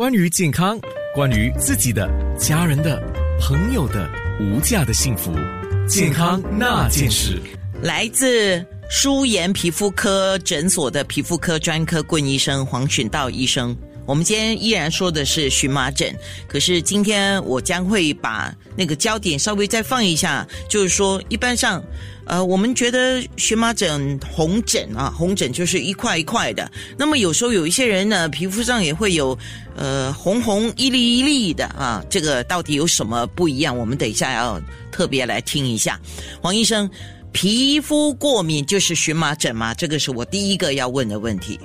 关于健康，关于自己的、家人的、朋友的无价的幸福，健康那件事。来自舒颜皮肤科诊所的皮肤科专科顾医生黄寻道医生。我们今天依然说的是荨麻疹，可是今天我将会把那个焦点稍微再放一下，就是说，一般上，呃，我们觉得荨麻疹、红疹啊，红疹就是一块一块的。那么有时候有一些人呢，皮肤上也会有呃红红一粒一粒的啊，这个到底有什么不一样？我们等一下要特别来听一下，黄医生。皮肤过敏就是荨麻疹吗？这个是我第一个要问的问题。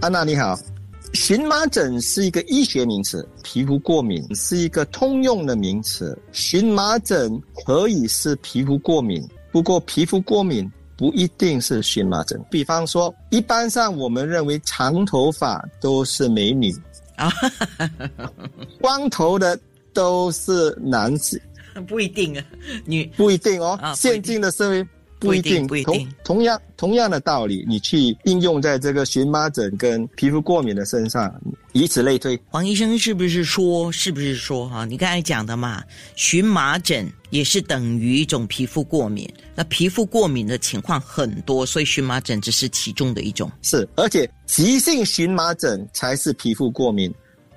安娜你好，荨麻疹是一个医学名词，皮肤过敏是一个通用的名词。荨麻疹可以是皮肤过敏，不过皮肤过敏不一定是荨麻疹。比方说，一般上我们认为长头发都是美女啊，光头的都是男子。不一定啊，女不一定哦。现今的社会不一定，不一定。同样同样的道理，你去应用在这个荨麻疹跟皮肤过敏的身上，以此类推。黄医生是不是说？是不是说哈？你刚才讲的嘛，荨麻疹也是等于一种皮肤过敏。那皮肤过敏的情况很多，所以荨麻疹只是其中的一种。是，而且急性荨麻疹才是皮肤过敏，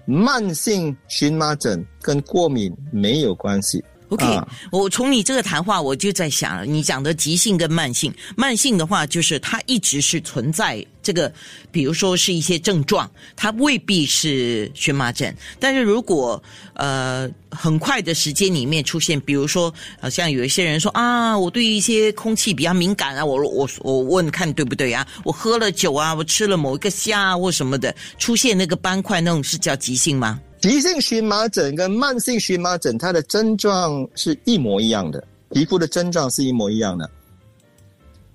慢性荨麻疹跟过敏没有关系。OK，我从你这个谈话，我就在想，你讲的急性跟慢性，慢性的话就是它一直是存在这个，比如说是一些症状，它未必是荨麻疹，但是如果呃很快的时间里面出现，比如说好像有一些人说啊，我对一些空气比较敏感啊，我我我问看对不对啊，我喝了酒啊，我吃了某一个虾啊或什么的，出现那个斑块那种是叫急性吗？急性荨麻疹跟慢性荨麻疹，它的症状是一模一样的，皮肤的症状是一模一样的，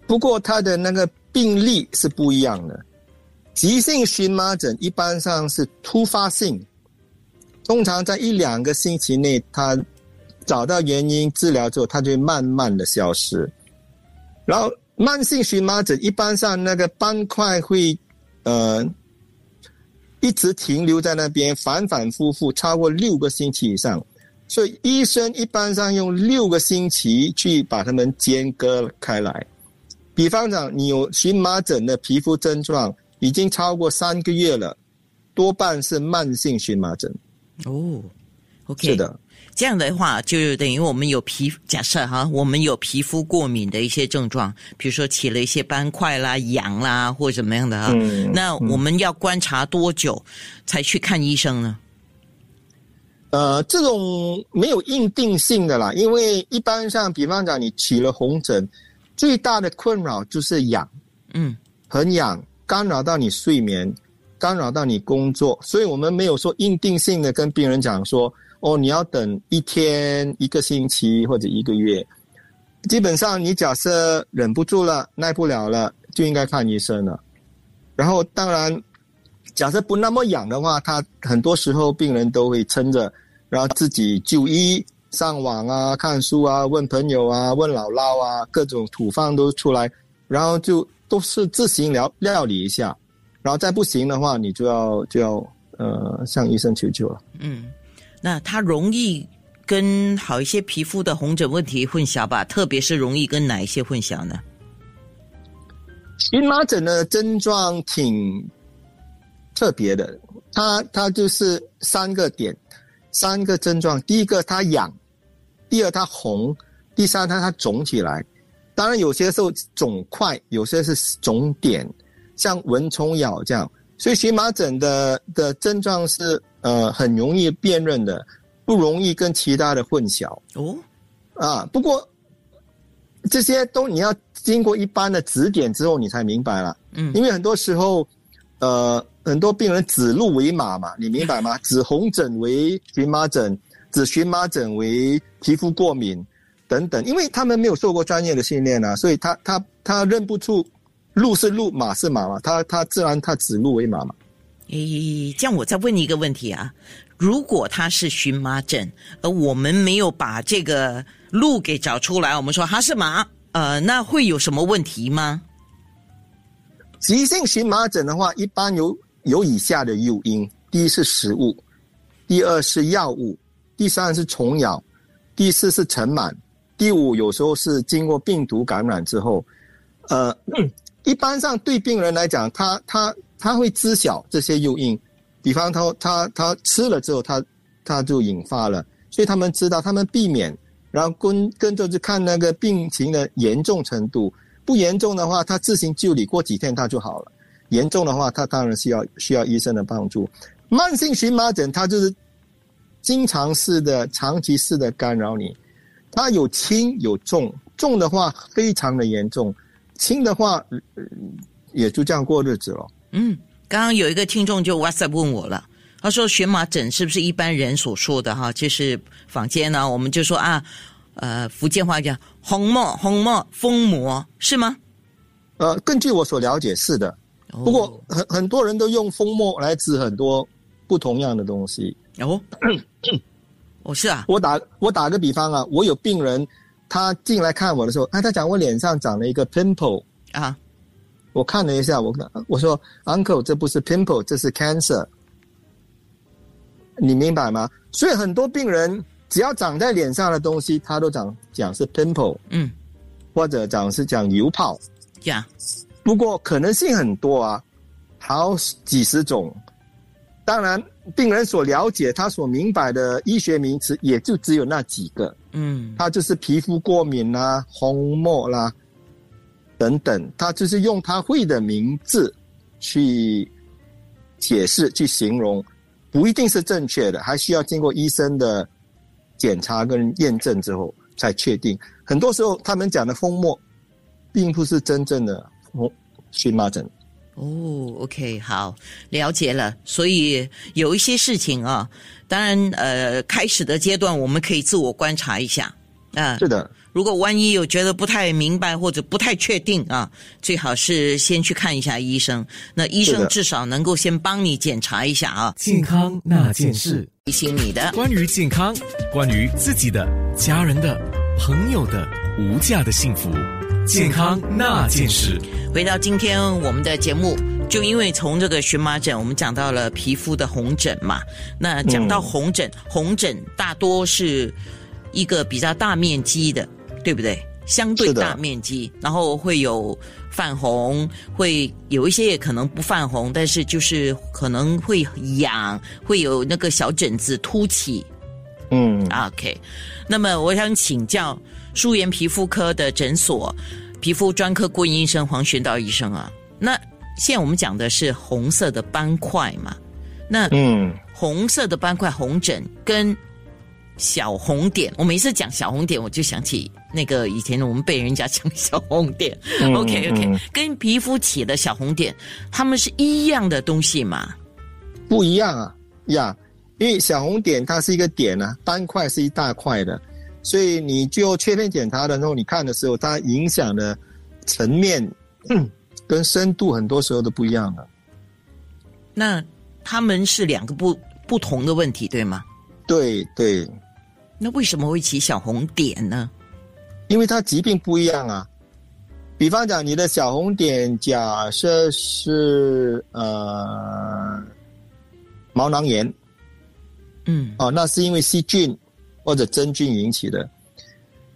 不过它的那个病例是不一样的。急性荨麻疹一般上是突发性，通常在一两个星期内，它找到原因治疗之后，它就会慢慢的消失。然后慢性荨麻疹一般上那个斑块会，呃。一直停留在那边，反反复复超过六个星期以上，所以医生一般上用六个星期去把它们间隔开来。比方讲，你有荨麻疹的皮肤症状已经超过三个月了，多半是慢性荨麻疹。哦，OK，是的。这样的话，就等于我们有皮假设哈，我们有皮肤过敏的一些症状，比如说起了一些斑块啦、痒啦，或者怎么样的啊。那我们要观察多久才去看医生呢？呃，这种没有硬定性的啦，因为一般上，比方讲你起了红疹，最大的困扰就是痒，嗯，很痒，干扰到你睡眠，干扰到你工作，所以我们没有说硬定性的跟病人讲说。哦，你要等一天、一个星期或者一个月，基本上你假设忍不住了、耐不了了，就应该看医生了。然后，当然，假设不那么痒的话，他很多时候病人都会撑着，然后自己就医、上网啊、看书啊、问朋友啊、问姥姥啊，各种土方都出来，然后就都是自行料料理一下，然后再不行的话，你就要就要呃向医生求救了。嗯。那它容易跟好一些皮肤的红疹问题混淆吧？特别是容易跟哪一些混淆呢？荨麻疹的症状挺特别的，它它就是三个点，三个症状。第一个它痒，第二它红，第三它它肿起来。当然有些时候肿块，有些是肿点，像蚊虫咬这样。所以荨麻疹的的症状是。呃，很容易辨认的，不容易跟其他的混淆哦。啊，不过这些都你要经过一般的指点之后，你才明白了。嗯，因为很多时候，呃，很多病人指鹿为马嘛，你明白吗？指红疹为荨麻疹，指荨麻疹为皮肤过敏等等，因为他们没有受过专业的训练啊，所以他他他认不出鹿是鹿，马是马嘛，他他自然他指鹿为马嘛。诶，这样我再问你一个问题啊，如果他是荨麻疹，而我们没有把这个路给找出来，我们说他是麻，呃，那会有什么问题吗？急性荨麻疹的话，一般有有以下的诱因，第一是食物，第二是药物，第三是虫咬，第四是尘螨，第五有时候是经过病毒感染之后，呃，一般上对病人来讲，他他他会知晓这些诱因，比方他他他吃了之后，他他就引发了，所以他们知道他们避免，然后跟跟着去看那个病情的严重程度。不严重的话，他自行就理，过几天他就好了。严重的话，他当然需要需要医生的帮助。慢性荨麻疹，它就是经常式的、长期式的干扰你。它有轻有重，重的话非常的严重，轻的话也就这样过日子了。嗯，刚刚有一个听众就 WhatsApp 问我了，他说荨麻疹是不是一般人所说的哈？就是坊间呢，我们就说啊。呃，福建话叫“红墨红墨疯魔”是吗？呃，根据我所了解是的，不过很很多人都用疯魔来指很多不同样的东西。哦，哦是啊。我打我打个比方啊，我有病人，他进来看我的时候，哎，他讲我脸上长了一个 pimple 啊，我看了一下，我我说 uncle 这不是 pimple，这是 cancer，你明白吗？所以很多病人。只要长在脸上的东西，他都讲讲是 pimple，嗯，或者讲是讲油泡，呀。不过可能性很多啊，好几十种。当然，病人所了解、他所明白的医学名词也就只有那几个，嗯，他就是皮肤过敏啦、红沫啦等等，他就是用他会的名字去解释、去形容，不一定是正确的，还需要经过医生的。检查跟验证之后才确定，很多时候他们讲的风沫，并不是真正的荨麻疹。哦，OK，好，了解了。所以有一些事情啊，当然呃，开始的阶段我们可以自我观察一下啊。是的。如果万一有觉得不太明白或者不太确定啊，最好是先去看一下医生。那医生至少能够先帮你检查一下啊。健康那件事，提醒你的关于健康，关于自己的、家人的、朋友的无价的幸福。健康那件事，回到今天我们的节目，就因为从这个荨麻疹，我们讲到了皮肤的红疹嘛。那讲到红疹，红疹大多是一个比较大面积的。对不对？相对大面积，然后会有泛红，会有一些也可能不泛红，但是就是可能会痒，会有那个小疹子凸起。嗯，OK。那么我想请教舒颜皮肤科的诊所皮肤专科顾问医生黄玄道医生啊，那现在我们讲的是红色的斑块嘛？那嗯，红色的斑块红疹跟小红点，我每次讲小红点，我就想起。那个以前我们被人家讲小红点，OK OK，跟皮肤起的小红点，它们是一样的东西吗？不一样啊，呀，因为小红点它是一个点呢，单块是一大块的，所以你就切片检查的时候，你看的时候，它影响的层面跟深度很多时候都不一样的。那他们是两个不不同的问题，对吗？对对。那为什么会起小红点呢？因为它疾病不一样啊，比方讲你的小红点，假设是呃毛囊炎，嗯，哦，那是因为细菌或者真菌引起的。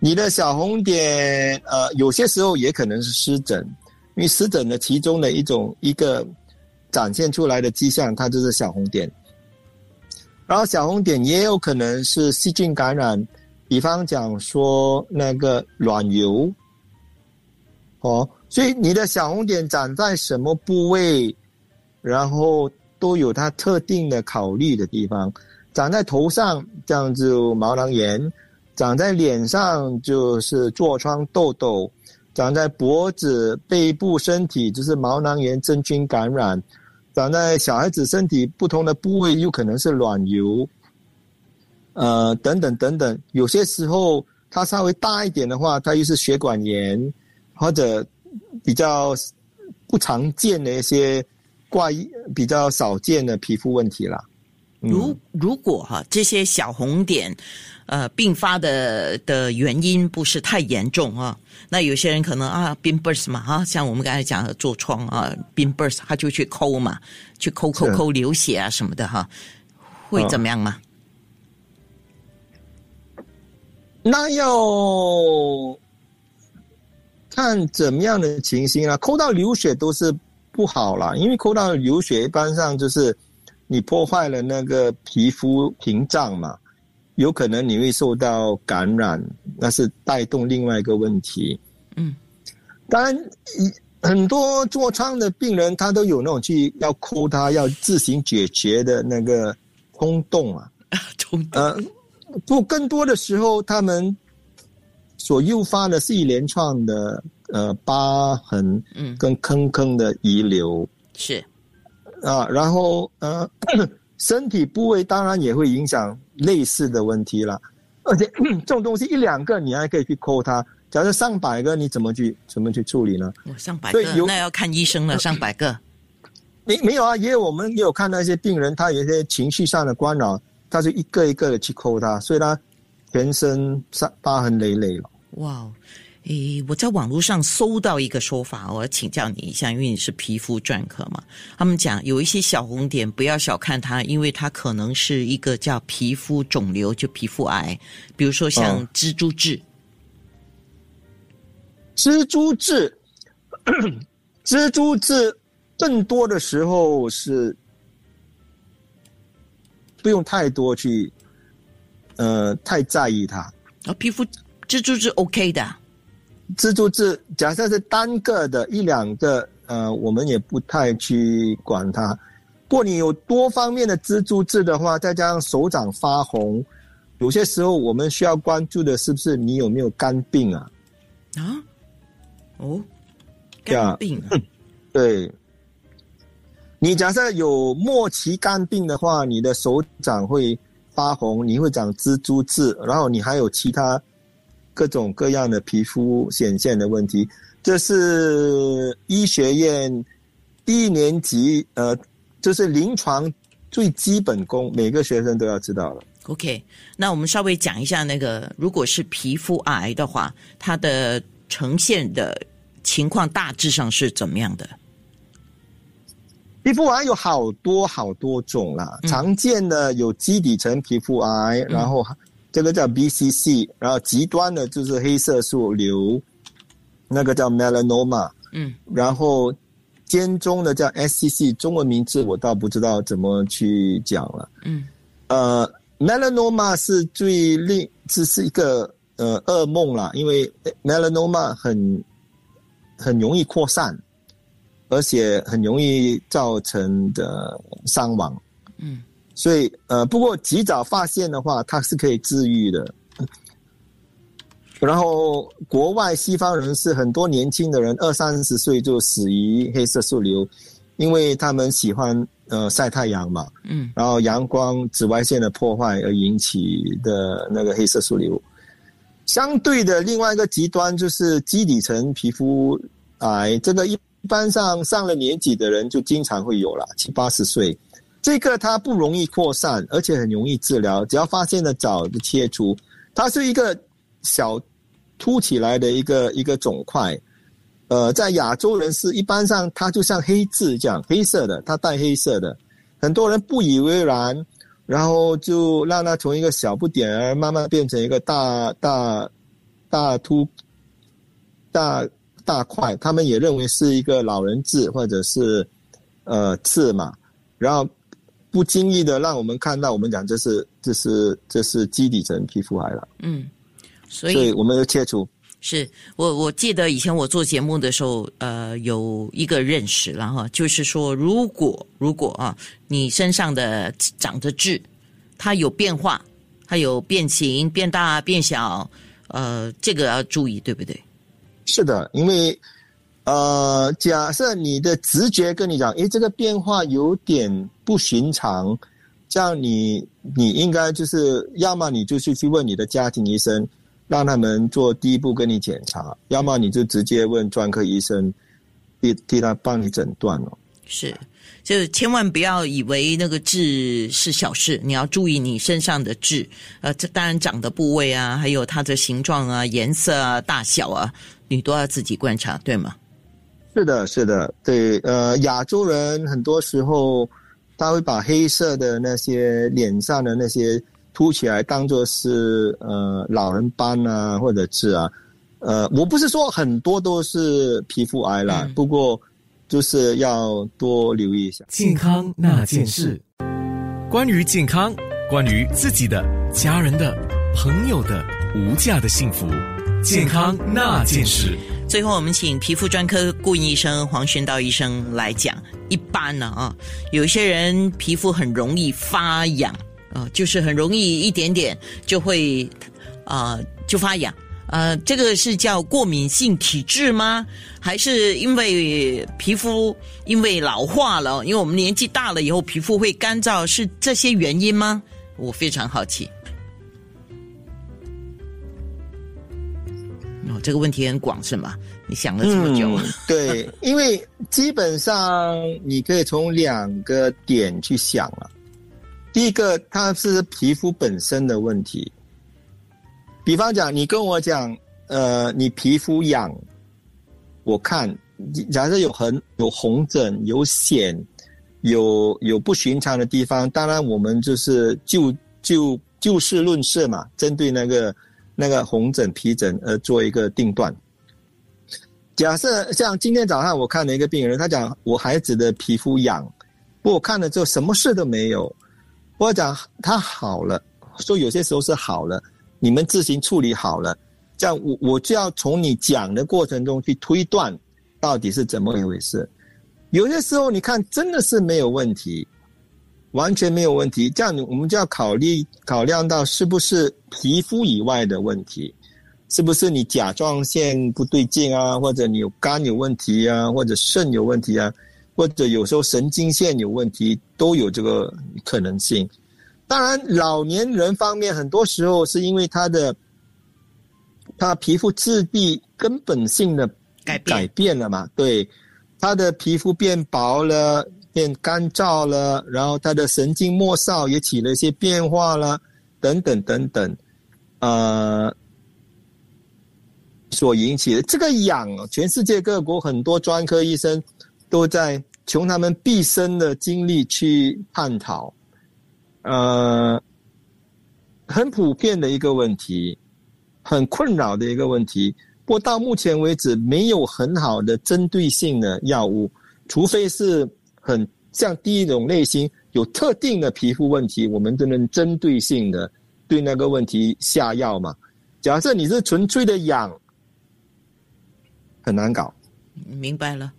你的小红点，呃，有些时候也可能是湿疹，因为湿疹的其中的一种一个展现出来的迹象，它就是小红点。然后小红点也有可能是细菌感染。比方讲说那个卵疣，哦，所以你的小红点长在什么部位，然后都有它特定的考虑的地方。长在头上这样子毛囊炎，长在脸上就是痤疮痘痘，长在脖子、背部、身体就是毛囊炎真菌感染，长在小孩子身体不同的部位有可能是卵疣。呃，等等等等，有些时候它稍微大一点的话，它又是血管炎，或者比较不常见的一些怪异、比较少见的皮肤问题了。如如果哈这些小红点，呃，并发的的原因不是太严重啊，那有些人可能啊，bin burst 嘛哈，像我们刚才讲的痤疮啊，bin burst 他就去抠嘛，去抠抠抠流血啊什么的哈，会怎么样吗？那要看怎么样的情形啊，抠到流血都是不好啦，因为抠到流血一般上就是你破坏了那个皮肤屏障嘛。有可能你会受到感染，那是带动另外一个问题。嗯，当然，很多痤疮的病人他都有那种去要抠它要自行解决的那个冲动啊。冲动。呃，不，更多的时候他们所诱发的是一连串的呃疤痕，嗯，跟坑坑的遗留是啊，然后呃。身体部位当然也会影响类似的问题了，而且这种东西一两个你还可以去抠它，假设上百个你怎么去怎么去处理呢？上百个那要看医生了。上百个，没没有啊？也有我们也有看到一些病人，他有一些情绪上的干扰，他就一个一个的去抠他，所以他全身伤疤痕累累了。哇。诶，我在网络上搜到一个说法，我要请教你一下，因为你是皮肤专科嘛。他们讲有一些小红点，不要小看它，因为它可能是一个叫皮肤肿瘤，就皮肤癌，比如说像蜘蛛痣。蜘蛛痣，蜘蛛痣更多的时候是不用太多去，呃，太在意它。啊，皮肤蜘蛛痣 OK 的。蜘蛛痣，假设是单个的一两个，呃，我们也不太去管它。不过你有多方面的蜘蛛痣的话，再加上手掌发红，有些时候我们需要关注的是不是你有没有肝病啊？啊？哦，肝病？对。你假设有末期肝病的话，你的手掌会发红，你会长蜘蛛痣，然后你还有其他。各种各样的皮肤显现的问题，这是医学院一年级呃，就是临床最基本功，每个学生都要知道了。OK，那我们稍微讲一下那个，如果是皮肤癌的话，它的呈现的情况大致上是怎么样的？皮肤癌有好多好多种啦，常见的有基底层皮肤癌，然后。这个叫 BCC，然后极端的就是黑色素瘤，那个叫 melanoma，嗯，然后间中的叫 SCC，中文名字我倒不知道怎么去讲了，嗯，呃，melanoma 是最令这是一个呃噩梦啦，因为 melanoma 很很容易扩散，而且很容易造成的伤亡，嗯。所以，呃，不过及早发现的话，它是可以治愈的。然后，国外西方人士很多年轻的人二三十岁就死于黑色素瘤，因为他们喜欢呃晒太阳嘛，嗯，然后阳光紫外线的破坏而引起的那个黑色素瘤。相对的，另外一个极端就是基底层皮肤癌，这个一般上上了年纪的人就经常会有了，七八十岁。这个它不容易扩散，而且很容易治疗。只要发现的早就切除。它是一个小凸起来的一个一个肿块，呃，在亚洲人是一般上它就像黑痣这样，黑色的，它带黑色的。很多人不以为然，然后就让它从一个小不点儿慢慢变成一个大大大凸大大块。他们也认为是一个老人痣或者是呃痣嘛，然后。不经意的让我们看到，我们讲这是这是这是基底层皮肤癌了。嗯，所以我们要切除。是我我记得以前我做节目的时候，呃，有一个认识了哈，就是说，如果如果啊，你身上的长的痣，它有变化，它有变形、变大、变小，呃，这个要注意，对不对？是的，因为。呃，假设你的直觉跟你讲，诶，这个变化有点不寻常，这样你你应该就是要么你就去去问你的家庭医生，让他们做第一步跟你检查，要么你就直接问专科医生，替替他帮你诊断了。是，就千万不要以为那个痣是小事，你要注意你身上的痣。呃，这当然长的部位啊，还有它的形状啊、颜色啊、大小啊，你都要自己观察，对吗？是的，是的，对。呃，亚洲人很多时候他会把黑色的那些脸上的那些凸起来当做是呃老人斑啊或者痣啊。呃，我不是说很多都是皮肤癌啦，不过。就是要多留意一下健康那件事。关于健康，关于自己的、家人的、朋友的无价的幸福，健康那件事。最后，我们请皮肤专科顾医生黄玄道医生来讲。一般呢啊，有些人皮肤很容易发痒啊，就是很容易一点点就会啊就发痒。呃，这个是叫过敏性体质吗？还是因为皮肤因为老化了？因为我们年纪大了以后皮肤会干燥，是这些原因吗？我非常好奇。这个问题很广是吗？你想了这么久？对，因为基本上你可以从两个点去想了。第一个，它是皮肤本身的问题。比方讲，你跟我讲，呃，你皮肤痒，我看，假设有痕、有红疹、有癣，有有不寻常的地方，当然我们就是就就就事论事嘛，针对那个那个红疹、皮疹而做一个定断。假设像今天早上我看了一个病人，他讲我孩子的皮肤痒，不我看了之后什么事都没有，我讲他好了，说有些时候是好了。你们自行处理好了，这样我我就要从你讲的过程中去推断，到底是怎么一回事。有些时候你看真的是没有问题，完全没有问题，这样我们就要考虑考量到是不是皮肤以外的问题，是不是你甲状腺不对劲啊，或者你有肝有问题啊，或者肾有问题啊，或者有时候神经线有问题，都有这个可能性。当然，老年人方面，很多时候是因为他的他皮肤质地根本性的改改变了嘛？对，他的皮肤变薄了，变干燥了，然后他的神经末梢也起了一些变化了，等等等等，呃，所引起的这个痒，全世界各国很多专科医生都在穷他们毕生的精力去探讨。呃，很普遍的一个问题，很困扰的一个问题。不过到目前为止，没有很好的针对性的药物，除非是很像第一种类型有特定的皮肤问题，我们就能针对性的对那个问题下药嘛。假设你是纯粹的痒，很难搞。明白了。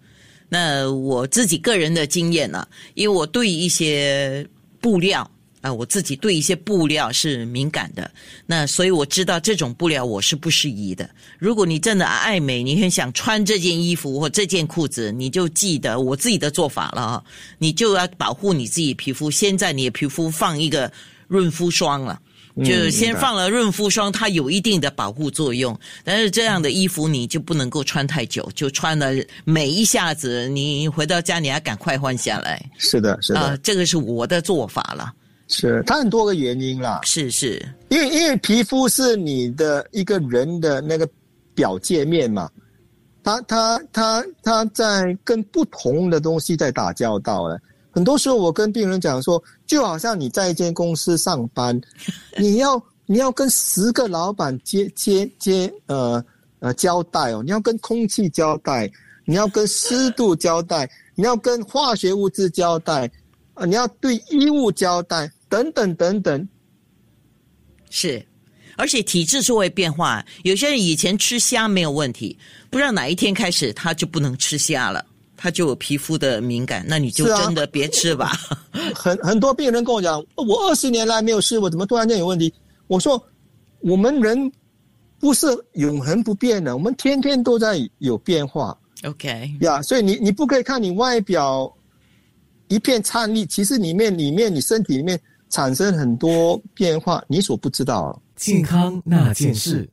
那我自己个人的经验呢，因为我对一些布料。啊，我自己对一些布料是敏感的，那所以我知道这种布料我是不适宜的。如果你真的爱美，你很想穿这件衣服或这件裤子，你就记得我自己的做法了啊！你就要保护你自己皮肤，先在你的皮肤放一个润肤霜了，就先放了润肤霜，它有一定的保护作用。但是这样的衣服你就不能够穿太久，就穿了每一下子，你回到家你还赶快换下来。是的，是的，啊，这个是我的做法了。是，它很多个原因啦。是是，因为因为皮肤是你的一个人的那个表界面嘛，它它它它在跟不同的东西在打交道了。很多时候我跟病人讲说，就好像你在一间公司上班，你要你要跟十个老板接接接呃呃交代哦，你要跟空气交代，你要跟湿度交代，你要跟化学物质交代，啊，你要对衣物交代。等等等等，是，而且体质是会变化。有些人以前吃虾没有问题，不知道哪一天开始他就不能吃虾了，他就有皮肤的敏感，那你就真的别吃吧。很很多病人跟我讲，我二十年来没有试过，怎么突然间有问题？我说，我们人不是永恒不变的，我们天天都在有变化。OK，呀，所以你你不可以看你外表一片灿丽，其实里面里面你身体里面。产生很多变化，你所不知道。健康那件事。